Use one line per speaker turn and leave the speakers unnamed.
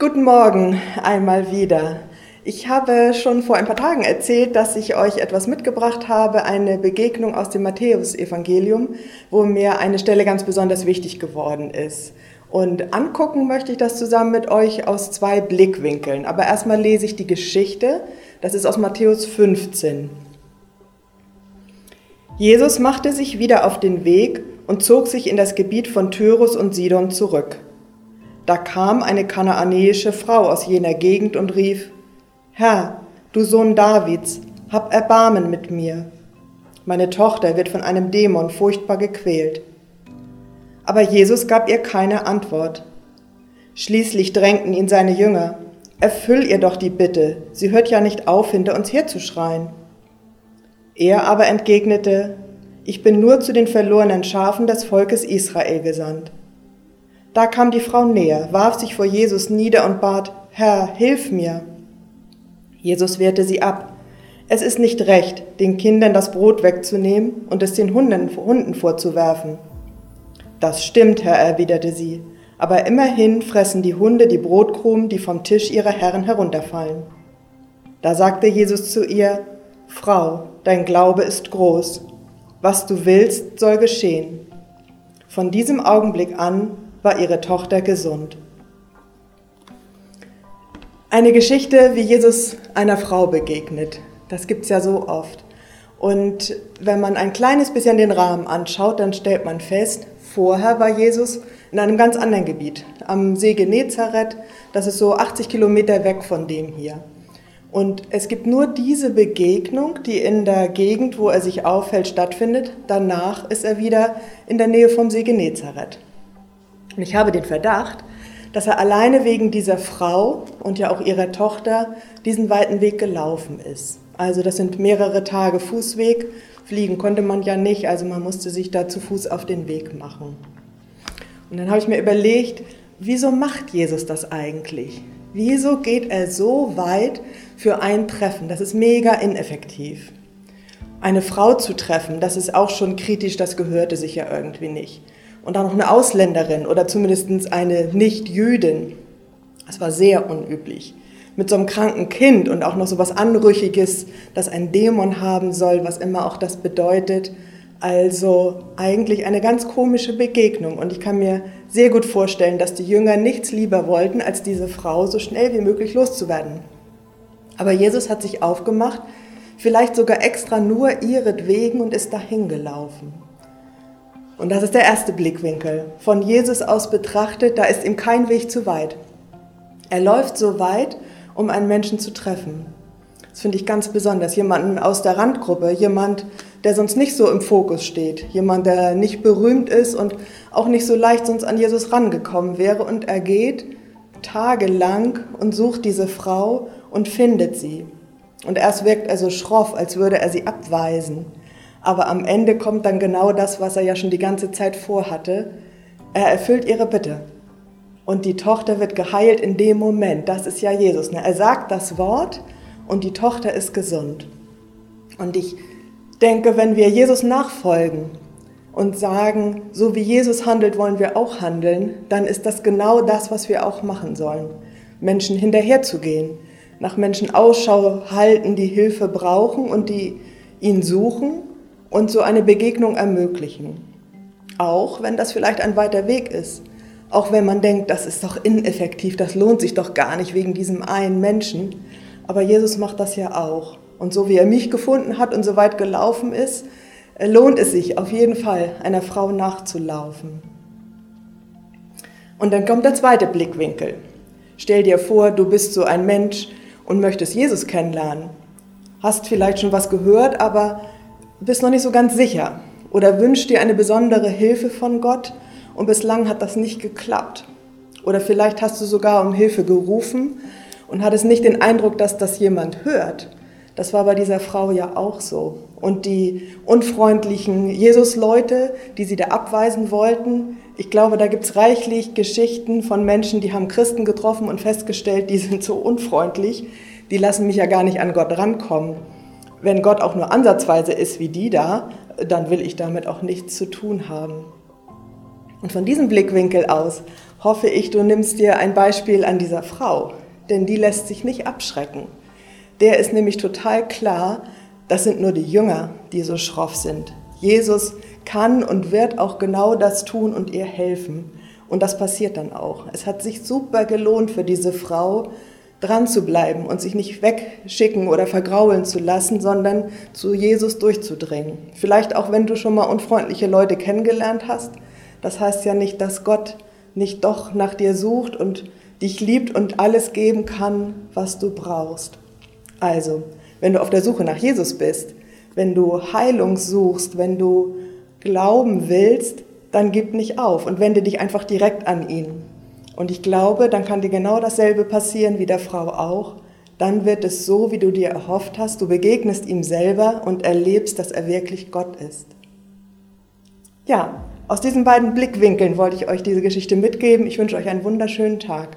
Guten Morgen einmal wieder. Ich habe schon vor ein paar Tagen erzählt, dass ich euch etwas mitgebracht habe, eine Begegnung aus dem Matthäusevangelium, wo mir eine Stelle ganz besonders wichtig geworden ist. Und angucken möchte ich das zusammen mit euch aus zwei Blickwinkeln. Aber erstmal lese ich die Geschichte. Das ist aus Matthäus 15. Jesus machte sich wieder auf den Weg und zog sich in das Gebiet von Tyrus und Sidon zurück. Da kam eine kanaanäische Frau aus jener Gegend und rief, Herr, du Sohn Davids, hab Erbarmen mit mir. Meine Tochter wird von einem Dämon furchtbar gequält. Aber Jesus gab ihr keine Antwort. Schließlich drängten ihn seine Jünger, Erfüll ihr doch die Bitte, sie hört ja nicht auf, hinter uns herzuschreien. Er aber entgegnete, Ich bin nur zu den verlorenen Schafen des Volkes Israel gesandt. Da kam die Frau näher, warf sich vor Jesus nieder und bat, Herr, hilf mir. Jesus wehrte sie ab. Es ist nicht recht, den Kindern das Brot wegzunehmen und es den Hunden, Hunden vorzuwerfen. Das stimmt, Herr, erwiderte sie, aber immerhin fressen die Hunde die Brotkrumen, die vom Tisch ihrer Herren herunterfallen. Da sagte Jesus zu ihr, Frau, dein Glaube ist groß, was du willst, soll geschehen. Von diesem Augenblick an war ihre Tochter gesund. Eine Geschichte, wie Jesus einer Frau begegnet. Das gibt es ja so oft. Und wenn man ein kleines bisschen den Rahmen anschaut, dann stellt man fest, vorher war Jesus in einem ganz anderen Gebiet, am See Genezareth. Das ist so 80 Kilometer weg von dem hier. Und es gibt nur diese Begegnung, die in der Gegend, wo er sich aufhält, stattfindet. Danach ist er wieder in der Nähe vom See Genezareth. Und ich habe den Verdacht, dass er alleine wegen dieser Frau und ja auch ihrer Tochter diesen weiten Weg gelaufen ist. Also das sind mehrere Tage Fußweg. Fliegen konnte man ja nicht, also man musste sich da zu Fuß auf den Weg machen. Und dann habe ich mir überlegt, wieso macht Jesus das eigentlich? Wieso geht er so weit für ein Treffen? Das ist mega ineffektiv. Eine Frau zu treffen, das ist auch schon kritisch, das gehörte sich ja irgendwie nicht und dann noch eine Ausländerin oder zumindest eine Nicht-Jüdin. Das war sehr unüblich. Mit so einem kranken Kind und auch noch so was Anrüchiges, das ein Dämon haben soll, was immer auch das bedeutet. Also eigentlich eine ganz komische Begegnung. Und ich kann mir sehr gut vorstellen, dass die Jünger nichts lieber wollten, als diese Frau so schnell wie möglich loszuwerden. Aber Jesus hat sich aufgemacht, vielleicht sogar extra nur ihretwegen und ist dahin gelaufen. Und das ist der erste Blickwinkel. Von Jesus aus betrachtet, da ist ihm kein Weg zu weit. Er läuft so weit, um einen Menschen zu treffen. Das finde ich ganz besonders. Jemanden aus der Randgruppe, jemand, der sonst nicht so im Fokus steht, jemand, der nicht berühmt ist und auch nicht so leicht sonst an Jesus rangekommen wäre. Und er geht tagelang und sucht diese Frau und findet sie. Und erst wirkt er so schroff, als würde er sie abweisen. Aber am Ende kommt dann genau das, was er ja schon die ganze Zeit vorhatte. Er erfüllt ihre Bitte. Und die Tochter wird geheilt in dem Moment. Das ist ja Jesus. Ne? Er sagt das Wort und die Tochter ist gesund. Und ich denke, wenn wir Jesus nachfolgen und sagen, so wie Jesus handelt, wollen wir auch handeln, dann ist das genau das, was wir auch machen sollen. Menschen hinterherzugehen, nach Menschen Ausschau halten, die Hilfe brauchen und die ihn suchen und so eine Begegnung ermöglichen. Auch wenn das vielleicht ein weiter Weg ist. Auch wenn man denkt, das ist doch ineffektiv, das lohnt sich doch gar nicht wegen diesem einen Menschen. Aber Jesus macht das ja auch. Und so wie er mich gefunden hat und so weit gelaufen ist, lohnt es sich auf jeden Fall, einer Frau nachzulaufen. Und dann kommt der zweite Blickwinkel. Stell dir vor, du bist so ein Mensch und möchtest Jesus kennenlernen. Hast vielleicht schon was gehört, aber bist noch nicht so ganz sicher oder wünschst dir eine besondere Hilfe von Gott und bislang hat das nicht geklappt. Oder vielleicht hast du sogar um Hilfe gerufen und hattest nicht den Eindruck, dass das jemand hört. Das war bei dieser Frau ja auch so. Und die unfreundlichen Jesus-Leute, die sie da abweisen wollten, ich glaube, da gibt es reichlich Geschichten von Menschen, die haben Christen getroffen und festgestellt, die sind so unfreundlich, die lassen mich ja gar nicht an Gott rankommen wenn Gott auch nur ansatzweise ist wie die da, dann will ich damit auch nichts zu tun haben. Und von diesem Blickwinkel aus hoffe ich, du nimmst dir ein Beispiel an dieser Frau, denn die lässt sich nicht abschrecken. Der ist nämlich total klar, das sind nur die Jünger, die so schroff sind. Jesus kann und wird auch genau das tun und ihr helfen. Und das passiert dann auch. Es hat sich super gelohnt für diese Frau, dran zu bleiben und sich nicht wegschicken oder vergraulen zu lassen, sondern zu Jesus durchzudringen. Vielleicht auch, wenn du schon mal unfreundliche Leute kennengelernt hast. Das heißt ja nicht, dass Gott nicht doch nach dir sucht und dich liebt und alles geben kann, was du brauchst. Also, wenn du auf der Suche nach Jesus bist, wenn du Heilung suchst, wenn du glauben willst, dann gib nicht auf und wende dich einfach direkt an ihn. Und ich glaube, dann kann dir genau dasselbe passieren wie der Frau auch. Dann wird es so, wie du dir erhofft hast. Du begegnest ihm selber und erlebst, dass er wirklich Gott ist. Ja, aus diesen beiden Blickwinkeln wollte ich euch diese Geschichte mitgeben. Ich wünsche euch einen wunderschönen Tag.